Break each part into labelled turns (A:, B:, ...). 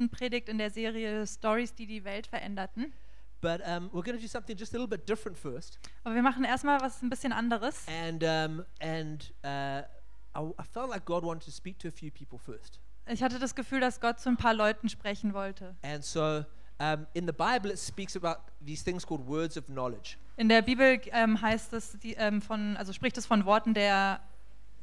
A: letzten Predigt in der Serie Stories, die die Welt veränderten.
B: But um, we're going to do something just a little bit different first.
A: Aber wir machen erstmal was ein bisschen anderes.
B: And, um, and uh, I, I felt like God wanted to speak to a few people first.
A: Ich hatte das Gefühl, dass Gott zu ein paar Leuten sprechen wollte.
B: And so um, in the Bible, it speaks about these things called words of knowledge.
A: In der Bibel ähm, heißt es die, ähm, von, also spricht es von Worten der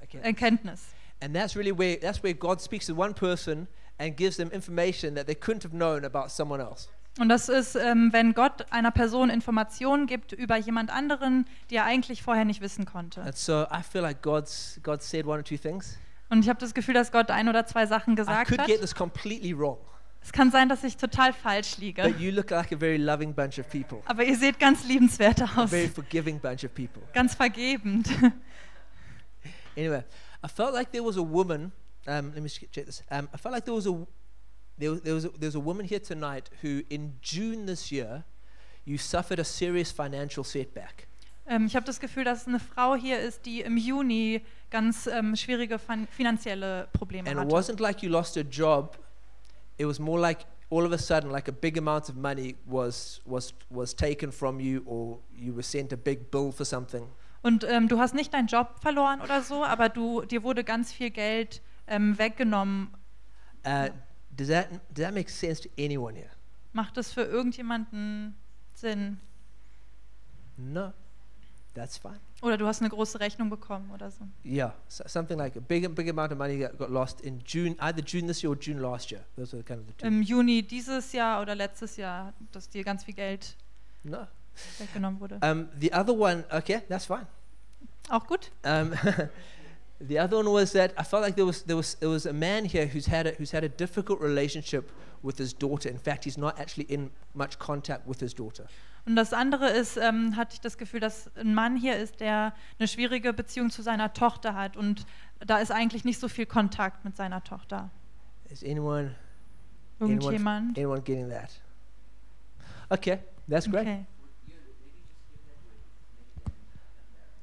B: Okay.
A: Erkenntnis.
B: And that's really where that's where God speaks to one person and gives them information that they couldn't have known about someone else.
A: Und das ist, ähm, wenn Gott einer Person Informationen gibt über jemand anderen, die er eigentlich vorher nicht wissen konnte.
B: And so I feel like God's God said one or two things.
A: Und ich habe das Gefühl, dass Gott ein oder zwei Sachen
B: I
A: gesagt
B: could
A: hat.
B: get this completely wrong,
A: Es kann sein, dass ich total falsch liege.
B: but you look like a very loving bunch of people,
A: Aber ihr seht ganz liebenswert
B: a
A: aus.
B: very forgiving bunch of people.
A: Ganz vergebend.
B: Anyway, I felt like there was a woman. Um, let me check this. Um, I felt like there was a there, there was a, there was a woman here tonight who, in June this year, you suffered a serious financial setback.
A: Ähm, ich habe das Gefühl, dass eine Frau hier ist, die im Juni ganz ähm, schwierige fin finanzielle Probleme
B: And it
A: hatte.
B: wasn't like you lost a job. It was more like all of a sudden, like a big amount of money was was was taken from you, or you were sent a big bill for something.
A: Und ähm, du hast nicht deinen Job verloren oder so, aber du, dir wurde ganz viel Geld ähm, weggenommen.
B: Uh, does that does that make sense to anyone here?
A: Macht das für irgendjemanden Sinn?
B: No, that's fine.
A: Oder du hast eine große Rechnung bekommen oder so.
B: Yeah, so something like a big big amount of money that got lost in June, either June this year or June last year. Those are kind of the two.
A: Im Juni dieses Jahr oder letztes Jahr, dass dir ganz viel Geld
B: no.
A: weggenommen wurde.
B: Um, the other one, okay, that's fine.
A: Auch gut.
B: Um, the other one was that I felt like there was there was there was a man here who's had a, who's had a difficult relationship with his daughter. In fact, he's not actually in much contact with his daughter.
A: Und das andere ist, ähm, hatte ich das Gefühl, dass ein Mann hier ist, der eine schwierige Beziehung zu seiner Tochter hat und da ist eigentlich nicht so viel Kontakt mit seiner Tochter.
B: Is anyone
A: Irgendjemand?
B: anyone getting that? Okay, that's great.
A: Okay.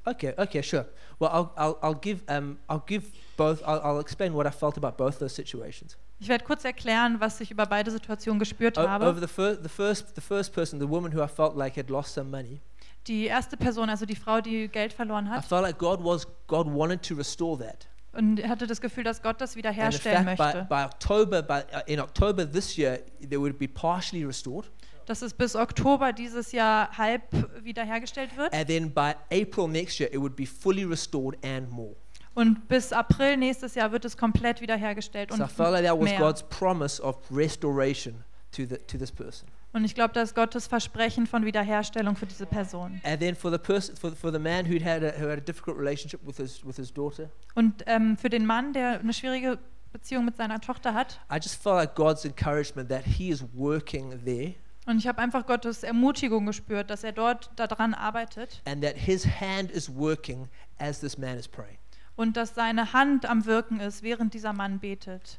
B: Okay, okay, sure. Well, I'll I'll, I'll give um I'll give both. I'll, I'll explain what I felt about both those situations.
A: Ich werde kurz erklären, was ich über beide Situationen gespürt
B: O- over
A: habe.
B: the first the first the first person, the woman who I felt like had lost some money.
A: Die erste Person, also die Frau, die Geld verloren
B: I
A: hat,
B: felt like God was God wanted to restore that.
A: Und hatte das Gefühl, dass Gott das wiederherstellen
B: fact, by,
A: möchte.
B: by October, by, uh, in October this year, they would be partially restored.
A: Dass es bis Oktober dieses Jahr halb wiederhergestellt wird
B: And then by April next year, it would be fully restored and more.
A: und bis April nächstes Jahr wird es komplett wiederhergestellt
B: So I
A: und
B: felt like that was
A: mehr.
B: God's promise of restoration to, the, to this person.
A: Und ich glaube, das ist Gottes Versprechen von Wiederherstellung für diese Person.
B: And then for the person, for, for the man who'd had a, who had a difficult relationship with his, with his daughter,
A: Und ähm, für den Mann, der eine schwierige Beziehung mit seiner Tochter hat,
B: I just felt like God's encouragement that he is working there
A: und ich habe einfach Gottes Ermutigung gespürt, dass er dort daran arbeitet
B: and that his hand is working as this man is praying.
A: und dass seine Hand am Wirken ist, während dieser Mann betet.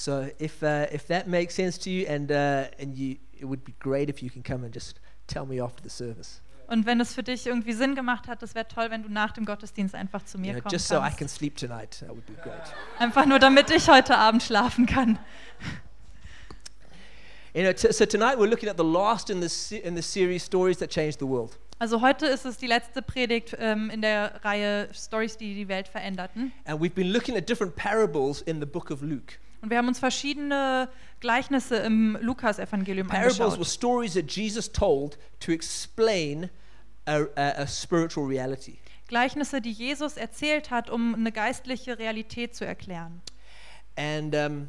B: So if uh, if that makes sense to you, and uh, and you, it would be great if you can come and just tell me after the service,
A: Und wenn es für dich irgendwie Sinn gemacht hat, das wäre toll, wenn du nach dem Gottesdienst einfach zu
B: you
A: mir
B: know,
A: kommen
B: just so I
A: kannst.
B: can sleep tonight. That would be great.
A: Einfach nur, damit ich heute Abend schlafen kann.
B: You know, t- so tonight we're looking at the last in the se- in the series stories that changed the world,
A: Also heute ist es die letzte Predigt ähm, in der Reihe Stories, die die Welt veränderten.
B: and we've been looking at different parables in the book of Luke.
A: Und wir haben uns verschiedene Gleichnisse im Lukas-Evangelium
B: Parables were
A: angeschaut.
B: stories that Jesus told to explain a, a, a spiritual reality.
A: Gleichnisse, die Jesus erzählt hat, um eine geistliche Realität zu erklären.
B: And um,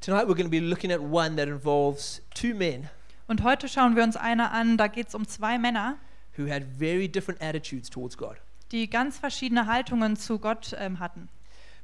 B: tonight we're going to be looking at one that involves two men
A: Und heute schauen wir uns eine an, da geht es um zwei Männer,
B: who had very different attitudes towards God.
A: die ganz verschiedene Haltungen zu Gott ähm, hatten.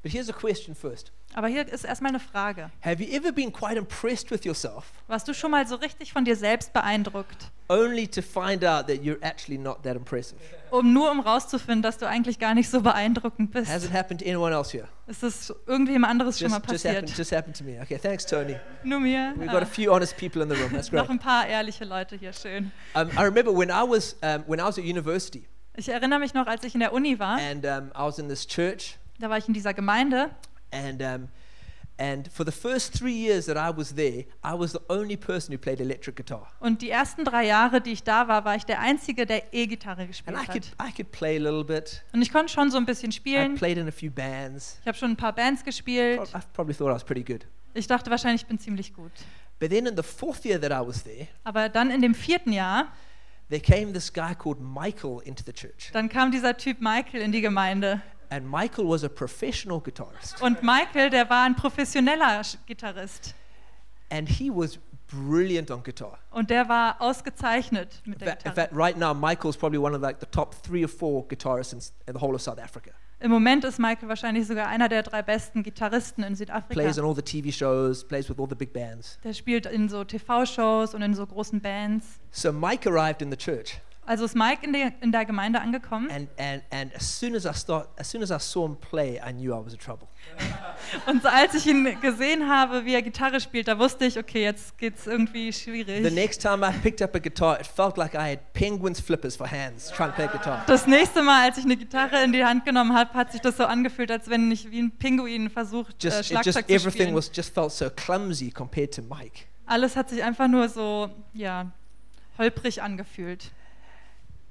B: But here's a question first.
A: Aber hier ist erstmal eine Frage.
B: Have you ever been quite impressed with yourself
A: Warst du schon mal so richtig von dir selbst beeindruckt,
B: only to find out that you're actually not that impressive?
A: um nur um rauszufinden, dass du eigentlich gar nicht so beeindruckend
B: Has
A: bist?
B: it happened to anyone else here?
A: Ist das irgendwem anderes schon mal
B: Just, just, happened,
A: passiert?
B: just happened to me. Okay, thanks, Tony.
A: Nur mir?
B: We've got a few honest people in the room. That's great.
A: noch ein paar ehrliche Leute hier, schön.
B: Um, I remember when I was um, when I was at university
A: Ich erinnere mich noch, als ich in der Uni war,
B: and um, I was in this church
A: da war ich in dieser Gemeinde
B: and um, And for the first three years that I was there, I was the only person who played electric guitar.
A: Und die ersten drei Jahre, die ich da war, war ich der Einzige, der E-Gitarre gespielt
B: And I could,
A: hat.
B: I could play a little bit.
A: Und ich konnte schon so ein bisschen
B: I
A: spielen.
B: played in a few bands.
A: Ich habe schon ein paar Bands gespielt.
B: I probably thought I was pretty good.
A: Ich dachte wahrscheinlich, ich bin ziemlich gut.
B: But then in the fourth year that I was there,
A: Aber dann in dem vierten Jahr,
B: there came this guy called Michael into the church.
A: dann kam dieser Typ Michael in die Gemeinde.
B: And Michael was a professional guitarist.
A: Und Michael, der war ein professioneller Gitarrist.
B: And he was brilliant on guitar.
A: Und der war ausgezeichnet mit der
B: fact, in
A: Gitarre.
B: fact, right now, Michael's probably one of like the top three or four guitarists in, in the whole of South Africa.
A: Im Moment ist Michael wahrscheinlich sogar einer der drei besten Gitarristen in
B: Plays
A: Südafrika.
B: on all the TV shows, plays with all the big bands.
A: Der spielt in so TV-Shows und in so großen Bands.
B: So Mike arrived in the church,
A: Also ist Mike in der, in der Gemeinde angekommen.
B: and, and, and as soon as I start, as soon as I saw him play, I knew I was in trouble.
A: Und so, als ich ihn gesehen habe, wie er Gitarre spielt, da wusste ich, okay, jetzt geht's irgendwie
B: The
A: schwierig.
B: next time I picked up a guitar, it felt like I had penguins flippers for hands trying to play guitar.
A: Das nächste Mal, als ich eine Gitarre in die Hand genommen habe, hat sich das so angefühlt, als wenn ich wie ein Pinguin versucht, äh,
B: Just, it
A: Schlagzeug
B: just
A: zu
B: everything
A: spielen.
B: was just felt so clumsy compared to Mike.
A: Alles hat sich einfach nur so, ja, holprig angefühlt.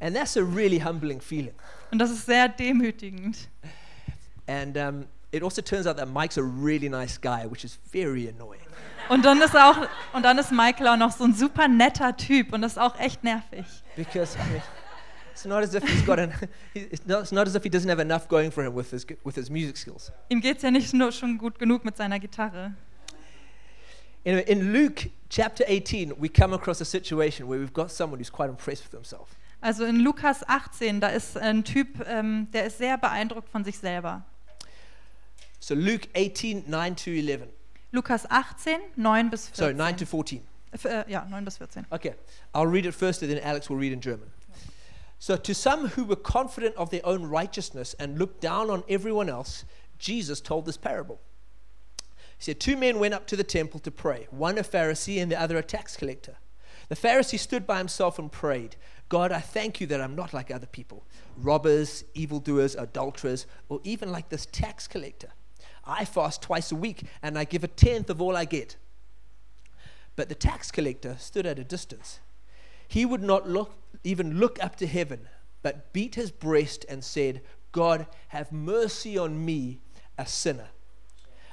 B: And that's a really humbling feeling.
A: Und das ist sehr demütigend.
B: And um, it also turns out that Mike's a really nice guy, which is very annoying.
A: Und dann ist auch, und dann ist Michael auch noch so ein super netter Typ und das ist auch echt nervig.
B: Because I mean, it's not as if he's got an, it's not, it's not as if he doesn't have enough going for him with his, with his music skills.
A: Ihm geht's ja nicht nur schon gut genug mit seiner Gitarre.
B: Anyway, in Luke chapter 18, we come across a situation where we've got someone who's quite impressed with himself.
A: Also in Lukas 18, da ist ein Typ, ähm, der ist sehr beeindruckt von sich selber.
B: So Luke 18, 9 to 11.
A: Lukas 18, 9 bis 14.
B: Sorry, 9 to 14.
A: F- äh, ja, 9 bis 14.
B: Okay, I'll read it first and then Alex will read in German. So, to some who were confident of their own righteousness and looked down on everyone else, Jesus told this parable. He said, Two men went up to the temple to pray, one a Pharisee and the other a tax collector. The Pharisee stood by himself and prayed, God, I thank you that I'm not like other people, robbers, evildoers, adulterers, or even like this tax collector. I fast twice a week and I give a tenth of all I get. But the tax collector stood at a distance. He would not look, even look up to heaven, but beat his breast and said, God, have mercy on me, a sinner.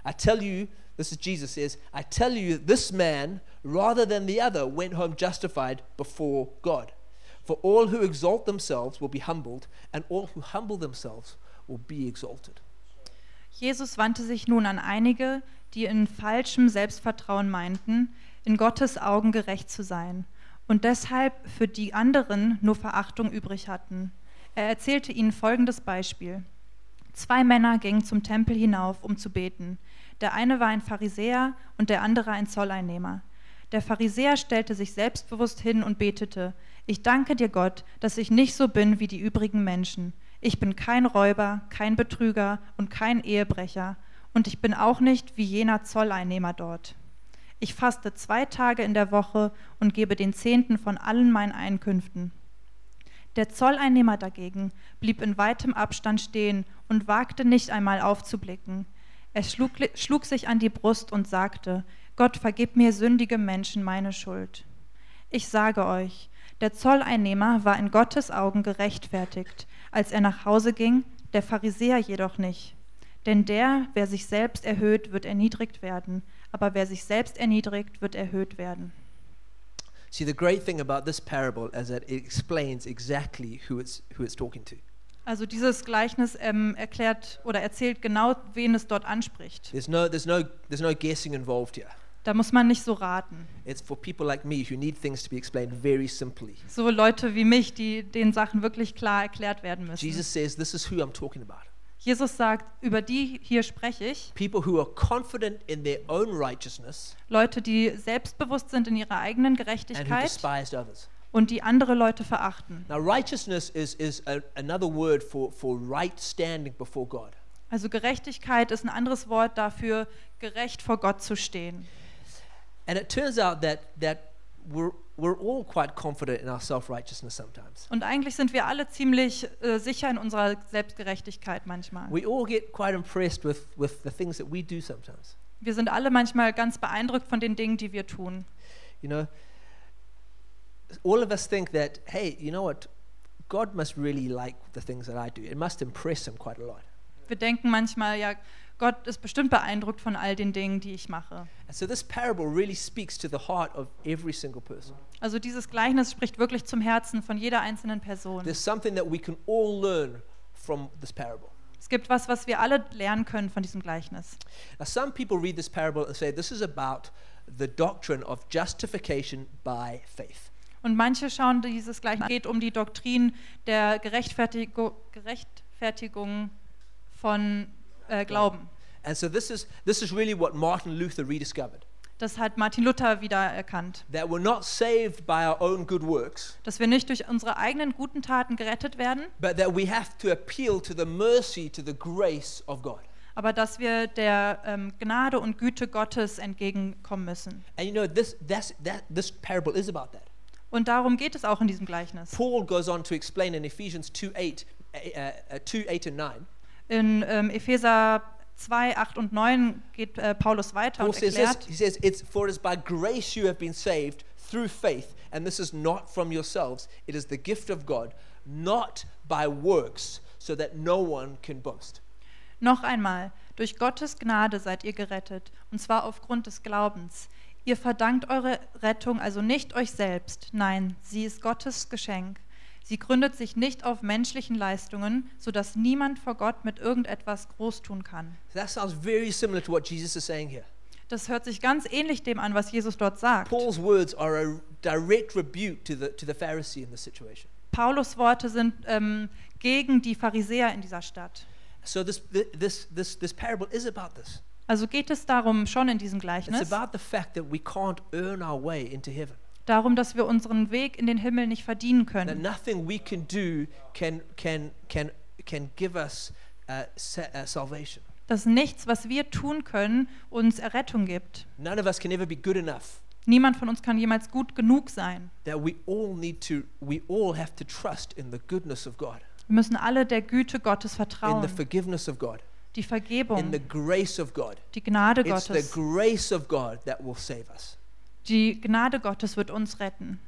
B: I tell you, this is Jesus says, I tell you, this man, rather than the other, went home justified before God. For all who exalt themselves will be humbled, and all who humble themselves will be exalted.
A: Jesus wandte sich nun an einige, die in falschem Selbstvertrauen meinten, in Gottes Augen gerecht zu sein und deshalb für die anderen nur Verachtung übrig hatten. Er erzählte ihnen folgendes Beispiel. Zwei Männer gingen zum Tempel hinauf, um zu beten. Der eine war ein Pharisäer und der andere ein Zolleinnehmer. Der Pharisäer stellte sich selbstbewusst hin und betete, ich danke dir Gott, dass ich nicht so bin wie die übrigen Menschen. Ich bin kein Räuber, kein Betrüger und kein Ehebrecher, und ich bin auch nicht wie jener Zolleinnehmer dort. Ich faste zwei Tage in der Woche und gebe den Zehnten von allen meinen Einkünften. Der Zolleinnehmer dagegen blieb in weitem Abstand stehen und wagte nicht einmal aufzublicken. Er schlug, schlug sich an die Brust und sagte, Gott, vergib mir sündige Menschen meine Schuld. Ich sage euch, der Zolleinnehmer war in Gottes Augen gerechtfertigt, als er nach Hause ging, der Pharisäer jedoch nicht. Denn der, wer sich selbst erhöht, wird erniedrigt werden, aber wer sich selbst erniedrigt, wird erhöht werden.
B: See, the great thing about this parable is that it explains exactly who it's, who it's talking to.
A: Also dieses Gleichnis ähm, erklärt oder erzählt genau, wen es dort anspricht.
B: There's no, there's no, there's no guessing involved here.
A: Da muss man nicht so raten.
B: It's for people like me who need things to be explained very simply.
A: So Leute wie mich, die den Sachen wirklich klar erklärt werden müssen.
B: Jesus says, This is who I'm talking about.
A: Jesus sagt, über die hier spreche ich,
B: People who are confident in their own righteousness
A: Leute, die selbstbewusst sind in ihrer eigenen
B: and who
A: Gerechtigkeit und die andere Leute verachten.
B: Now, righteousness is, is a, another word for, for right standing before God.
A: Also Gerechtigkeit ist ein anderes Wort dafür, gerecht vor Gott zu stehen.
B: And it turns out that, that we're, we're all quite confident in our self righteousness sometimes.
A: Und eigentlich sind wir alle ziemlich äh, sicher in unserer Selbstgerechtigkeit manchmal.
B: We all get quite impressed with, with the things that we do sometimes.
A: Wir sind alle manchmal ganz beeindruckt von den Dingen, die wir tun.
B: You know, all of us think that, hey, you know what? God must really like the things that I do. It must impress him quite a lot.
A: Wir denken manchmal, ja, Gott ist bestimmt beeindruckt von all den Dingen, die ich mache.
B: So this parable really speaks to the heart of every single person.
A: Also dieses Gleichnis spricht wirklich zum Herzen von jeder einzelnen Person.
B: There's something that we can all learn from this parable.
A: Es gibt was, was wir alle lernen können von diesem Gleichnis.
B: Now, some people read this parable and say this is about the doctrine of justification by faith.
A: Und manche schauen dieses Gleichnis, es geht um die Doktrin der Gerechtfertigung, Gerechtfertigung von äh, Glauben.
B: And so this is this is really what Martin Luther rediscovered.
A: Das hat Martin Luther wieder erkannt.
B: That we're not saved by our own good works,
A: Dass wir nicht durch unsere eigenen guten Taten gerettet werden,
B: but that we have to appeal to the mercy, to the grace of God.
A: aber dass wir der ähm, Gnade und Güte Gottes entgegenkommen müssen.
B: And you know this that's that this parable is about that.
A: Und darum geht es auch in diesem Gleichnis.
B: Paul goes on to explain in Ephesians 2 8, uh, uh, 2 8 and 9.
A: In ähm, Epheser 2, 8 und 9 geht äh, Paulus weiter
B: Paul
A: und
B: says
A: erklärt,
B: he says, It's for it is by grace you have been saved through faith, and this is not from yourselves, it is the gift of God, not by works, so that no one can boast.
A: Noch einmal, durch Gottes Gnade seid ihr gerettet, und zwar aufgrund des Glaubens. Ihr verdankt eure Rettung also nicht euch selbst, nein, sie ist Gottes Geschenk. Sie gründet sich nicht auf menschlichen Leistungen, sodass niemand vor Gott mit irgendetwas groß tun kann.
B: That sounds very similar to what Jesus is saying here.
A: Das hört sich ganz ähnlich dem an, was Jesus dort sagt.
B: Paul's words are a direct rebuke to the, to the Pharisee in this situation.
A: Paulus Worte sind ähm, gegen die Pharisäer in dieser Stadt.
B: So this, this, this, this parable is about this.
A: Also geht es darum schon in diesem
B: It's
A: Gleichnis,
B: about the fact that we can't earn our way into heaven.
A: Darum, dass wir unseren Weg in den Himmel nicht verdienen
B: That
A: können.
B: nothing we can do can, can, can, can give us uh, sa- uh, salvation.
A: Dass nichts, was wir tun können, uns Errettung gibt.
B: None of us can ever be good enough.
A: Niemand von uns kann jemals gut genug sein.
B: That we all need to, we all have to trust in the goodness of God,
A: Wir müssen alle der Güte Gottes
B: in
A: vertrauen,
B: the forgiveness of God,
A: die
B: in
A: Vergebung,
B: the grace of God.
A: die Gnade
B: It's the
A: Gottes.
B: grace of God that will save us.
A: Die Gnade Gottes wird uns retten.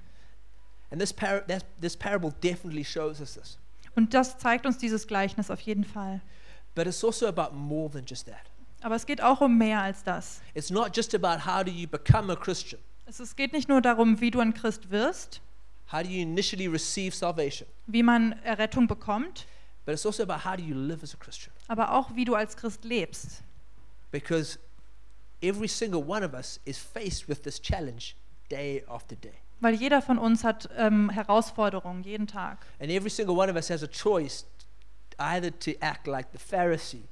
B: And this, par- this parable definitely shows us this.
A: Und das zeigt uns dieses Gleichnis auf jeden Fall.
B: But it's also about more than just that.
A: Aber es geht auch um mehr als das.
B: It's not just about how do you become a Christian,
A: Es, es geht nicht nur darum, wie du ein Christ wirst,
B: how do you initially receive salvation,
A: wie man Errettung bekommt,
B: but it's also about how do you live as a Christian.
A: aber auch, wie du als Christ lebst.
B: Because every single one of us is faced with this challenge day after day.
A: Weil jeder von uns hat ähm, Herausforderungen jeden Tag.
B: And every single one of us has a choice either to act like the Pharisee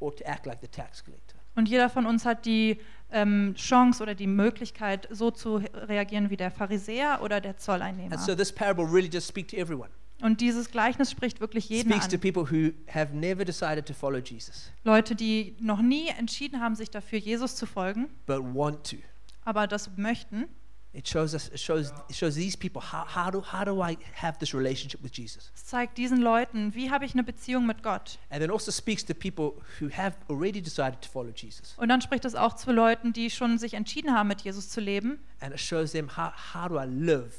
B: or to act like the tax collector.
A: Und jeder von uns hat die ähm, Chance oder die Möglichkeit, so zu reagieren wie der Pharisäer oder der Zolleinnehmer.
B: And so this parable really does speak to everyone.
A: Und dieses Gleichnis spricht wirklich jeden
B: speaks to
A: an.
B: people who have never decided to follow Jesus,
A: Leute, die noch nie entschieden haben, sich dafür Jesus zu folgen,
B: but want to.
A: aber das möchten.
B: It shows us. It shows. It shows these people how, how do how do I have this relationship with Jesus?
A: Es zeigt diesen Leuten, wie habe ich eine Beziehung mit Gott.
B: And then also speaks to people who have already decided to follow Jesus,
A: Und dann spricht es auch zu Leuten, die schon sich entschieden haben, mit Jesus zu leben.
B: and it shows them how how do I live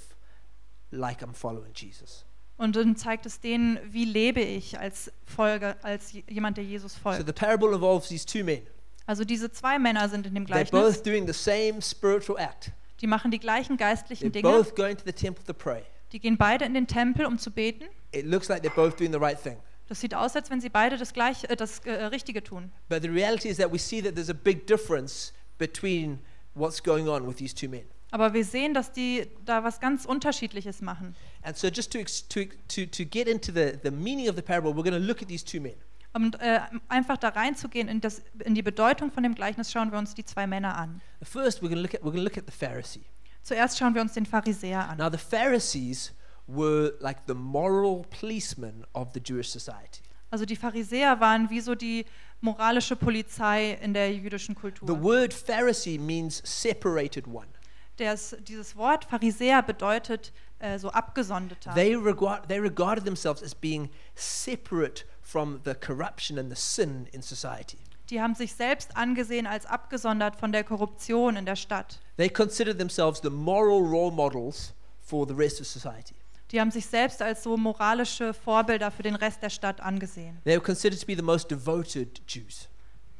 B: like I'm following Jesus.
A: Und dann zeigt es denen, wie lebe ich als Folge, als jemand, der Jesus
B: So
A: folgt.
B: the parable involves these two men.
A: Also diese zwei Männer sind in dem
B: They're
A: Gleichnis.
B: both doing the same spiritual act.
A: Die machen die gleichen geistlichen
B: They're
A: Dinge.
B: both going to the temple to pray.
A: Die gehen beide in den Tempel, um zu beten.
B: It looks like they're both doing the right thing.
A: Das sieht aus, als wenn sie beide das gleiche, äh, das äh, Richtige tun.
B: But the reality is that we see that there's a big difference between what's going on with these two men.
A: Aber wir sehen, dass die da was ganz Unterschiedliches machen.
B: And so, just to, to, to, to get into the, the meaning of the parable, we're going to look at these two men.
A: Und äh, einfach da reinzugehen in, das, in die Bedeutung von dem Gleichnis, schauen wir uns die zwei Männer an.
B: First, we're going to look at, we're going to look at the Pharisee.
A: Zuerst schauen wir uns den Pharisäer an.
B: Now, the Pharisees were like the moral policemen of the Jewish society.
A: Also die Pharisäer waren wie so die moralische Polizei in der jüdischen
B: The
A: Kultur.
B: word Pharisee means separated one.
A: Das, dieses Wort Pharisäer bedeutet äh, so abgesonderter.
B: They, regard, they regarded themselves as being separate from the corruption and the sin in society.
A: Die haben sich selbst angesehen als abgesondert von der Korruption in der Stadt.
B: They considered themselves the moral role models for the rest of society.
A: Die haben sich selbst als so moralische Vorbilder für den Rest der Stadt angesehen.
B: They were considered to be the most devoted Jews.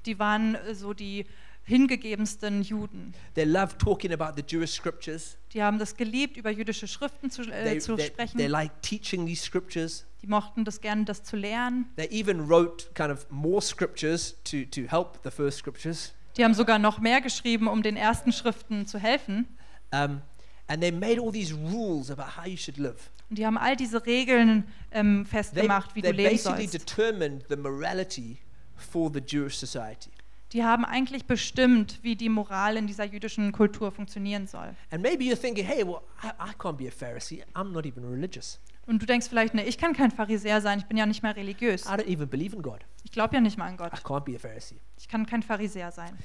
A: Die waren äh, so die hingegebensten Juden.
B: They loved talking about the Jewish scriptures.
A: Die haben das geliebt, über jüdische Schriften zu, äh,
B: They,
A: zu
B: they,
A: sprechen.
B: they liked teaching these scriptures.
A: Die mochten das gerne, das zu lernen.
B: They even wrote kind of more scriptures to, to help the first scriptures.
A: Die haben sogar noch mehr geschrieben, um den ersten Schriften zu helfen.
B: Um, and they made all these rules about how you should live.
A: Und die haben all diese Regeln ähm,
B: They,
A: festgemacht, wie
B: they
A: du leben
B: basically
A: sollst.
B: determined the morality for the Jewish society.
A: Die haben eigentlich bestimmt, wie die Moral in dieser jüdischen Kultur funktionieren soll.
B: And maybe you're thinking, hey, well, I, I can't be a Pharisee. I'm not even religious.
A: Und du denkst vielleicht, ne, ich kann kein Pharisäer sein, ich bin ja nicht mal religiös.
B: I don't even believe in God.
A: Ich glaube ja nicht mal an Gott.
B: I can't be a Pharisee.
A: Ich kann kein Pharisäer sein.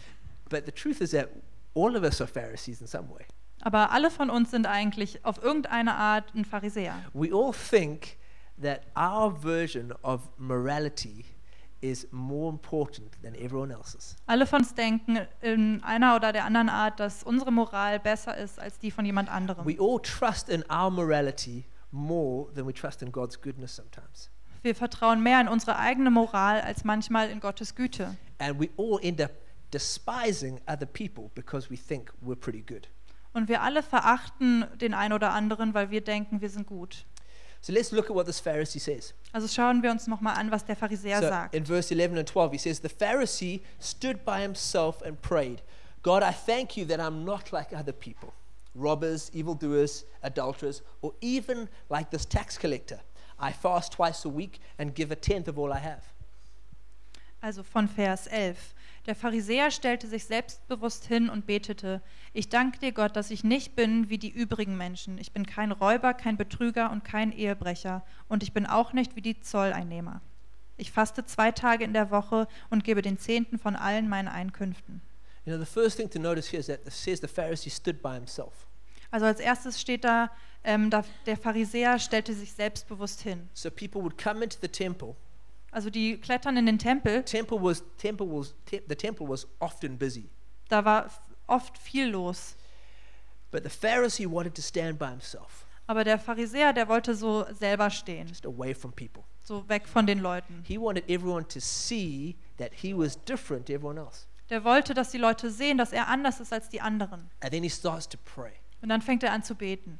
B: But the truth is that all of us are Pharisees in some way.
A: Aber alle von uns sind eigentlich auf irgendeine Art ein Pharisäer.
B: We all think that our version of morality is more important than everyone else's.
A: Alle von uns denken in einer oder der anderen Art, dass unsere Moral besser ist als die von jemand anderem.
B: We all trust in our morality more than we trust in God's goodness sometimes.
A: Wir vertrauen mehr in unsere eigene Moral als manchmal in Gottes Güte.
B: And we all end up despising other people because we think we're pretty good.
A: Und wir alle verachten den einen oder anderen, weil wir denken, wir sind gut.
B: So let's look at what this Pharisee says.
A: Also schauen wir uns nochmal an, was der Pharisäer
B: So
A: sagt.
B: in verse 11 and 12, he says, The Pharisee stood by himself and prayed, God, I thank you that I'm not like other people, robbers, evildoers, adulterers, or even like this tax collector. I fast twice a week and give a tenth of all I have.
A: Also von Vers 11. Der Pharisäer stellte sich selbstbewusst hin und betete, ich danke dir Gott, dass ich nicht bin wie die übrigen Menschen. Ich bin kein Räuber, kein Betrüger und kein Ehebrecher und ich bin auch nicht wie die Zolleinnehmer. Ich faste zwei Tage in der Woche und gebe den Zehnten von allen meinen Einkünften.
B: You know, the first thing to notice here is that it says the Pharisee stood by himself.
A: Also als erstes steht da, ähm, da, der Pharisäer stellte sich selbstbewusst hin.
B: So people would come into the temple.
A: Also die klettern in den Tempel,
B: Temple was temple was te- the temple was often busy,
A: da war oft viel los.
B: but the Pharisee wanted to stand by himself,
A: Aber der Pharisäer, der wollte so selber stehen,
B: just away from people.
A: so weg von den Leuten.
B: He wanted everyone to see that he was different to everyone else.
A: Der wollte, dass die Leute sehen, dass er anders ist als die anderen.
B: And then he starts to pray.
A: Und dann fängt er an zu beten.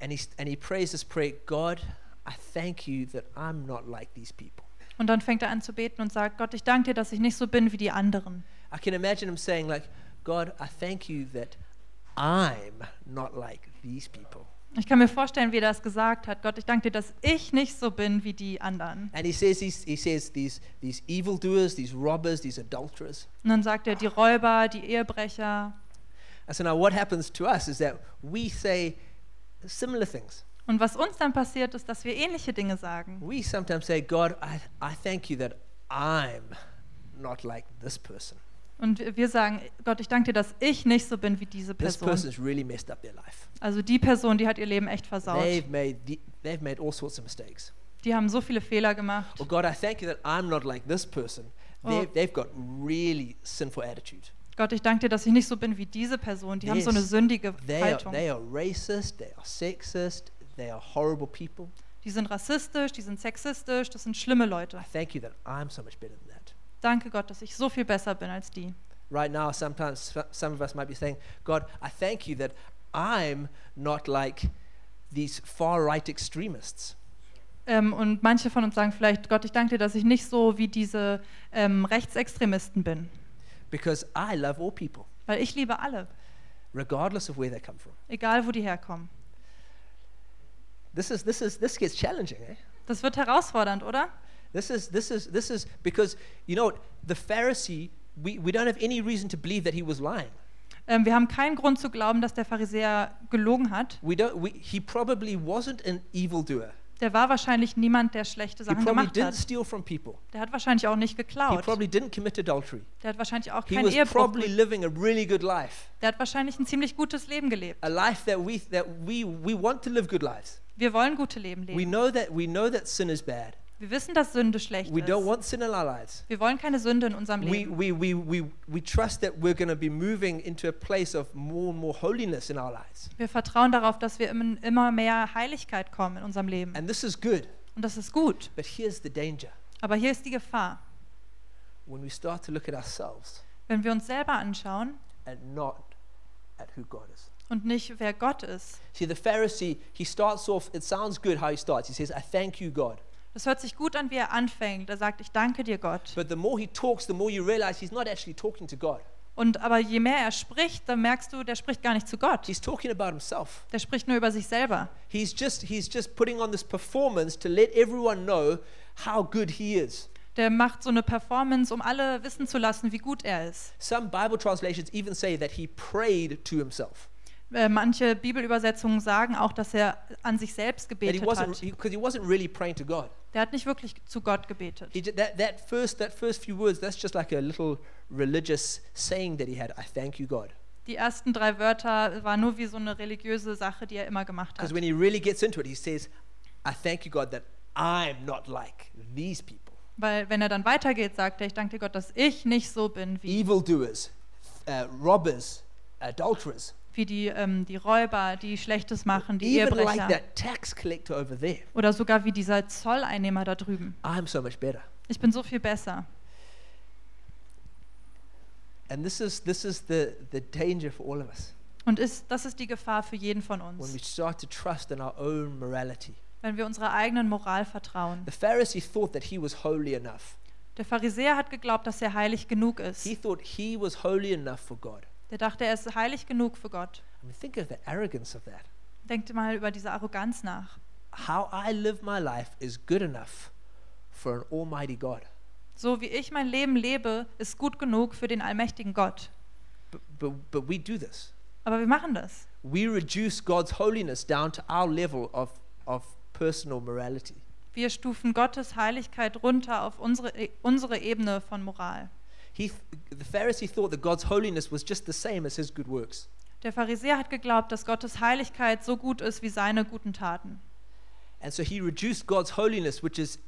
B: And he, and he prays this prayer God, I thank you that I'm not like these people.
A: Und dann fängt er an zu beten und sagt, Gott, ich danke dir, dass ich nicht so bin wie die anderen.
B: I can imagine him saying, like, God, I thank you that I'm not like these people.
A: Ich kann mir vorstellen, wie er das gesagt hat. Gott, ich danke dir, dass ich nicht so bin wie die anderen.
B: And he says, he's, he says these, these evildoers, these robbers, these adulterers.
A: Und dann sagt er, die Räuber, die Ehebrecher.
B: And so now what happens to us is that we say similar things.
A: Und was uns dann passiert, ist, dass wir ähnliche Dinge sagen.
B: We sometimes say, God, I, I thank you that I'm not like this person.
A: Und wir sagen, Gott, ich danke dir, dass ich nicht so bin wie diese
B: This
A: Person.
B: person's really messed up their life.
A: Also die Person, die hat ihr Leben echt versaut.
B: They've made, the, they've made all sorts of mistakes.
A: Die haben so viele Fehler gemacht.
B: Or God, I thank you that I'm not like this person.
A: Oh.
B: They've, they've got really sinful attitude.
A: Gott, ich danke dir, dass ich nicht so bin wie diese Person. Die haben so eine sündige
B: They are,
A: Haltung.
B: they are racist, they are sexist, they are horrible people.
A: Die sind rassistisch, die sind sexistisch, das sind schlimme Leute.
B: Thank you that I'm so much better than that.
A: Danke Gott, dass ich so viel besser bin als die.
B: Right now, sometimes some of us might be saying, God, I thank you that I'm not like these far right extremists.
A: Ähm, und manche von uns sagen vielleicht, Gott, ich danke dir, dass ich nicht so wie diese ähm, Rechtsextremisten bin.
B: Because I love all people,
A: Weil ich liebe alle,
B: regardless of where they come from.
A: egal wo die herkommen.
B: This is this is this gets challenging, eh?
A: Das wird herausfordernd, oder?
B: This is this is this is because you know the Pharisee, we, we don't have any reason to believe that he was lying.
A: Ähm, wir haben keinen Grund zu glauben, dass der Pharisäer gelogen hat.
B: We don't we, he probably wasn't an evildoer.
A: Der war wahrscheinlich niemand, der schlechte
B: He
A: Sachen gemacht hat. Der hat wahrscheinlich auch nicht geklaut. Der hat wahrscheinlich auch keinen Ehebruch.
B: probably living a really good life.
A: Der hat wahrscheinlich ein ziemlich gutes Leben gelebt.
B: A life that we that we we want to live good lives.
A: Wir wollen gute Leben
B: We
A: leben.
B: know that we know that sin is bad.
A: Wir wissen, dass Sünde schlecht
B: We don't
A: ist.
B: want sin in our lives.
A: Wir wollen keine Sünde in unserem
B: We,
A: Leben.
B: we, we, we, we trust that we're going to be moving into a place of more and more holiness in our lives.
A: Wir vertrauen darauf, dass wir im- immer mehr Heiligkeit kommen in unserem Leben.
B: And this is good.
A: Und das ist gut.
B: But here's the danger
A: Aber hier ist die Gefahr.
B: when we start to look at ourselves
A: Wenn wir uns selber anschauen
B: and not at who God is.
A: und nicht, wer Gott ist.
B: See, the Pharisee, he starts off, it sounds good how he starts. He says, I thank you, God.
A: Das hört sich gut an, wie er anfängt. Er sagt, ich danke dir, Gott.
B: But the more he talks, the more you realize he's not actually talking to God.
A: Und aber je mehr er spricht, dann merkst du, der spricht gar nicht zu Gott.
B: He's talking about himself.
A: Der spricht nur über sich selber.
B: He's just, he's just putting on this performance to let everyone know how good he is.
A: Der macht so eine Performance, um alle wissen zu lassen, wie gut er ist.
B: Some Bible translations even say that he prayed to himself.
A: Äh, Manche Bibelübersetzungen sagen auch, dass er an sich selbst gebetet hat.
B: because he wasn't really praying to God.
A: Der hat nicht wirklich zu Gott gebetet.
B: He that, that, first, that first few words, that's just like a little religious saying that he had. I thank you, God.
A: Die ersten drei Wörter war nur wie so eine religiöse Sache, die er immer gemacht
B: Because
A: hat.
B: when he really gets into it, he says, I thank you, God, that I'm not like these people.
A: Weil wenn er dann weitergeht, sagt er, ich danke dir Gott, dass ich nicht so bin wie,
B: Evildoers, uh, robbers, adulterers.
A: Wie die, ähm, die Räuber, die Schlechtes machen, die
B: Even like
A: Ehebrecher.
B: that tax collector over there.
A: Oder sogar wie dieser Zolleinnehmer da drüben.
B: I'm so much better.
A: Ich bin so viel besser.
B: And this is, this is the, the danger for all of us
A: Und ist, das ist die Gefahr für jeden von
B: when we
A: uns,
B: start to trust in our own morality.
A: wenn wir unserer eigenen Moral vertrauen.
B: The Pharisee thought that he was holy enough.
A: Der Pharisäer hat geglaubt, dass er heilig genug ist.
B: He thought he was holy enough for God.
A: Der dachte, er ist heilig genug für Gott.
B: I mean, think of the arrogance of that.
A: Denkt mal über diese Arroganz nach.
B: How I live my life is good enough for an almighty God.
A: So wie ich mein Leben lebe, ist gut genug für den allmächtigen Gott.
B: But, but, but we do this.
A: Aber wir machen das.
B: We reduce God's holiness down to our level of, of personal morality.
A: Wir stufen Gottes Heiligkeit runter auf unsere, E- unsere Ebene von Moral.
B: He, th- the Pharisee thought that God's holiness was just the same as his good works.
A: Der Pharisäer hat geglaubt, dass Gottes Heiligkeit so gut ist wie seine guten Taten.
B: And so he reduced God's holiness, which is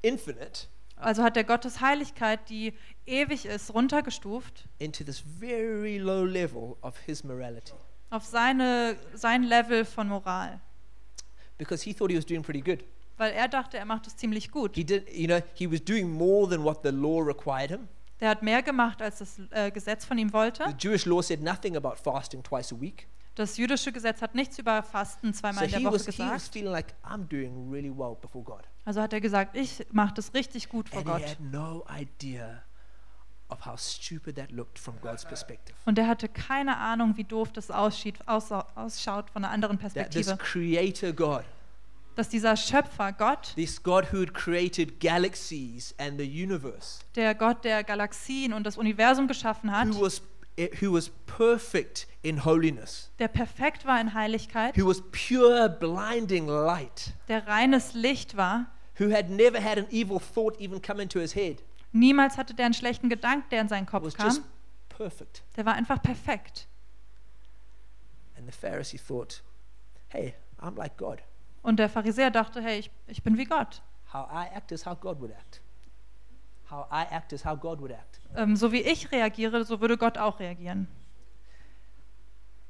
B: infinite,
A: Also hat er Gottes Heiligkeit, die ewig ist, runtergestuft
B: into this very low level of his morality.
A: auf seine, sein Level von Moral.
B: Because he thought he was doing pretty good.
A: Weil er dachte, er macht es ziemlich gut.
B: He did, you know, he was doing more than what the law required him.
A: Der hat mehr gemacht, als das äh, Gesetz von ihm
B: The
A: wollte.
B: Jewish law said nothing about fasting twice a week.
A: Das jüdische Gesetz hat nichts über Fasten
B: So
A: zweimal in der
B: he
A: Woche
B: was,
A: gesagt.
B: like, really well.
A: Also hat er gesagt, ich mache das richtig gut vor
B: And
A: Gott.
B: no idea of how stupid that looked from God's perspective.
A: Und er hatte keine Ahnung, wie doof das aussieht, ausschaut von einer anderen
B: That this
A: Perspektive.
B: creator God,
A: Dass dieser Schöpfer Gott,
B: this God who had created galaxies and the universe,
A: der Gott der Galaxien und das Universum geschaffen hat,
B: who was, eh, who was perfect in holiness,
A: der perfekt war in Heiligkeit,
B: who was pure, blinding light,
A: der reines Licht war,
B: who had never had an evil thought even come into his head,
A: niemals hatte der einen schlechten Gedanken, der in seinen Kopf
B: was
A: kam.
B: just perfect.
A: Der war einfach perfekt.
B: And the Pharisee thought, hey, I'm like God.
A: Und der Pharisäer dachte, hey, ich, ich bin wie Gott.
B: How I act is how God would act. How I act is how God would act.
A: Ähm, so wie ich reagiere, so würde Gott auch reagieren.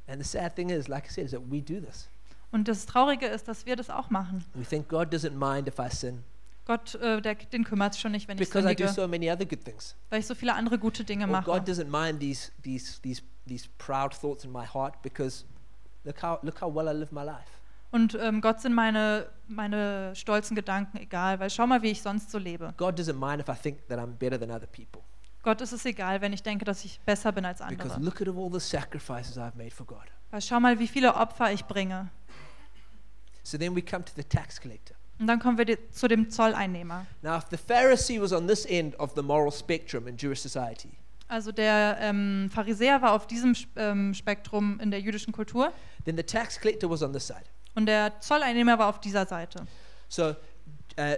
B: And the sad thing is, like I said, is that we do this.
A: Und das Traurige ist, dass wir das auch machen.
B: We think God doesn't mind if I sin
A: Gott, äh, der, den kümmert es schon nicht, wenn ich
B: because I do
A: sündige,
B: so many other good things.
A: weil ich so viele andere gute Dinge
B: Or
A: mache.
B: God doesn't mind these, these, these, these proud thoughts in my heart because look how, look how well I live my life.
A: Und ähm, Gott sind meine, meine stolzen Gedanken egal, weil schau mal, wie ich sonst so lebe.
B: God doesn't mind if I think that I'm better than other people
A: Gott ist es egal, wenn ich denke, dass ich besser bin als
B: because
A: andere.
B: look at all the sacrifices I've made for God.
A: Weil schau mal, wie viele Opfer ich bringe.
B: So then we come to the tax collector.
A: Und dann kommen wir zu dem Zolleinnehmer.
B: Now, if the Pharisee was on this end of the moral spectrum in Jewish society,
A: Also der ähm, Pharisäer war auf diesem ähm, Spektrum in der jüdischen Kultur
B: then the tax collector was on this side.
A: Und der Zolleinnehmer war auf dieser Seite.
B: So, uh,